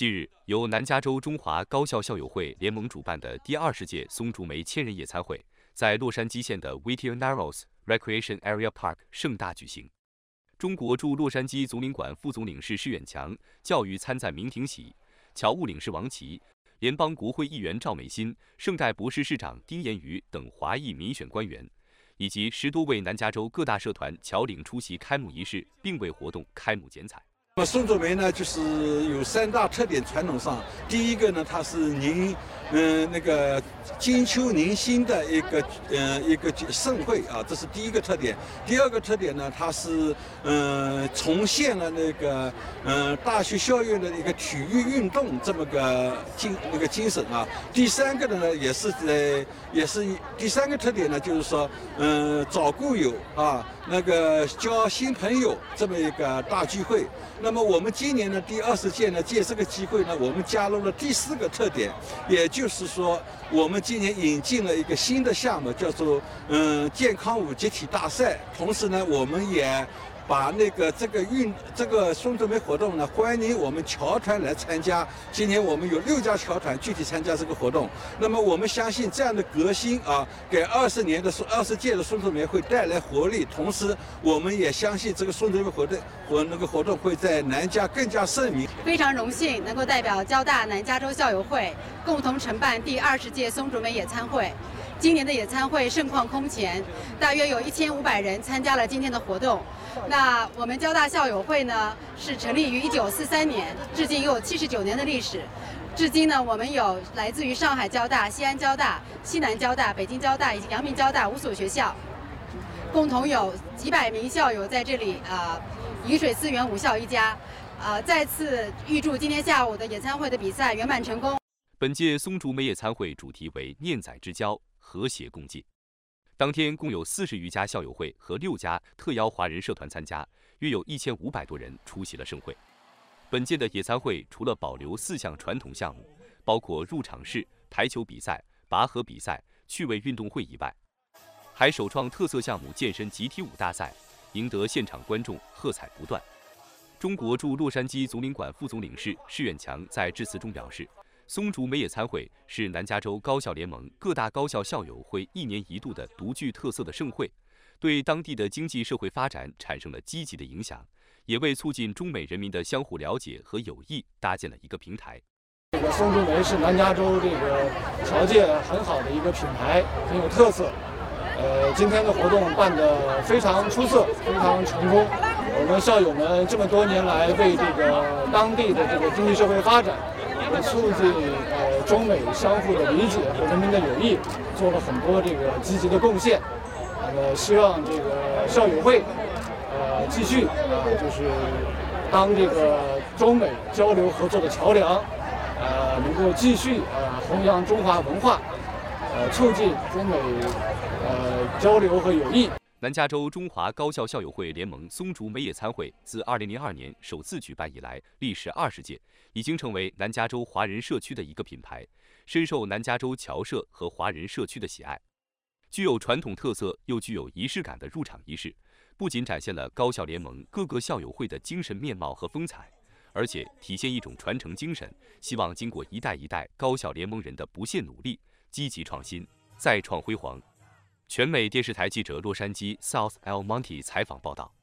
近日，由南加州中华高校校友会联盟主办的第二十届松竹梅千人野餐会，在洛杉矶县的 Whittier Narrows Recreation Area Park 盛大举行。中国驻洛杉矶总领馆副总领事施远强、教育参赞明廷喜、侨务领事王琦、联邦国会议员赵美心、圣代博士市长丁延瑜等华裔民选官员，以及十多位南加州各大社团侨领出席开幕仪式，并为活动开幕剪彩。那么宋祖梅呢，就是有三大特点。传统上，第一个呢，它是凝，嗯，那个金秋凝新的一个，嗯，一个盛会啊，这是第一个特点。第二个特点呢，它是，嗯，重现了那个，嗯，大学校园的一个体育运动这么个精那个精神啊。第三个呢，也是在，也是第三个特点呢，就是说，嗯，找故友啊，那个交新朋友这么一个大聚会。那么我们今年呢，第二十届呢，借这个机会呢，我们加入了第四个特点，也就是说，我们今年引进了一个新的项目，叫做嗯健康舞集体大赛。同时呢，我们也。把那个这个运这个松竹梅活动呢，欢迎我们侨团来参加。今年我们有六家侨团具体参加这个活动。那么我们相信这样的革新啊，给二十年的松二十届的松竹梅会带来活力。同时，我们也相信这个松竹梅活动活那个活动会在南加更加盛名。非常荣幸能够代表交大南加州校友会共同承办第二十届松竹梅野餐会。今年的野餐会盛况空前，大约有一千五百人参加了今天的活动。那我们交大校友会呢，是成立于一九四三年，至今已有七十九年的历史。至今呢，我们有来自于上海交大、西安交大、西南交大、北京交大以及阳明交大五所学校，共同有几百名校友在这里啊，饮水思源，五校一家。啊，再次预祝今天下午的野餐会的比赛圆满成功。本届松竹梅野餐会主题为“念仔之交”。和谐共进。当天共有四十余家校友会和六家特邀华人社团参加，约有一千五百多人出席了盛会。本届的野餐会除了保留四项传统项目，包括入场式排球比赛、拔河比赛、趣味运动会以外，还首创特色项目健身集体舞大赛，赢得现场观众喝彩不断。中国驻洛杉矶总领馆副总领事施远强在致辞中表示。松竹梅野餐会是南加州高校联盟各大高校校友会一年一度的独具特色的盛会，对当地的经济社会发展产生了积极的影响，也为促进中美人民的相互了解和友谊搭建了一个平台。这个松竹梅是南加州这个条件很好的一个品牌，很有特色。呃，今天的活动办得非常出色，非常成功。我们校友们这么多年来为这个当地的这个经济社会发展。促进呃中美相互的理解和人民的友谊，做了很多这个积极的贡献。那么希望这个校友会呃继续啊，就是当这个中美交流合作的桥梁，呃能够继续呃弘扬中华文化，呃促进中美呃交流和友谊。南加州中华高校校友会联盟松竹梅野餐会自2002年首次举办以来，历时二十届，已经成为南加州华人社区的一个品牌，深受南加州侨社和华人社区的喜爱。具有传统特色又具有仪式感的入场仪式，不仅展现了高校联盟各个校友会的精神面貌和风采，而且体现一种传承精神，希望经过一代一代高校联盟人的不懈努力、积极创新，再创辉煌。全美电视台记者洛杉矶 South El Monte 采访报道。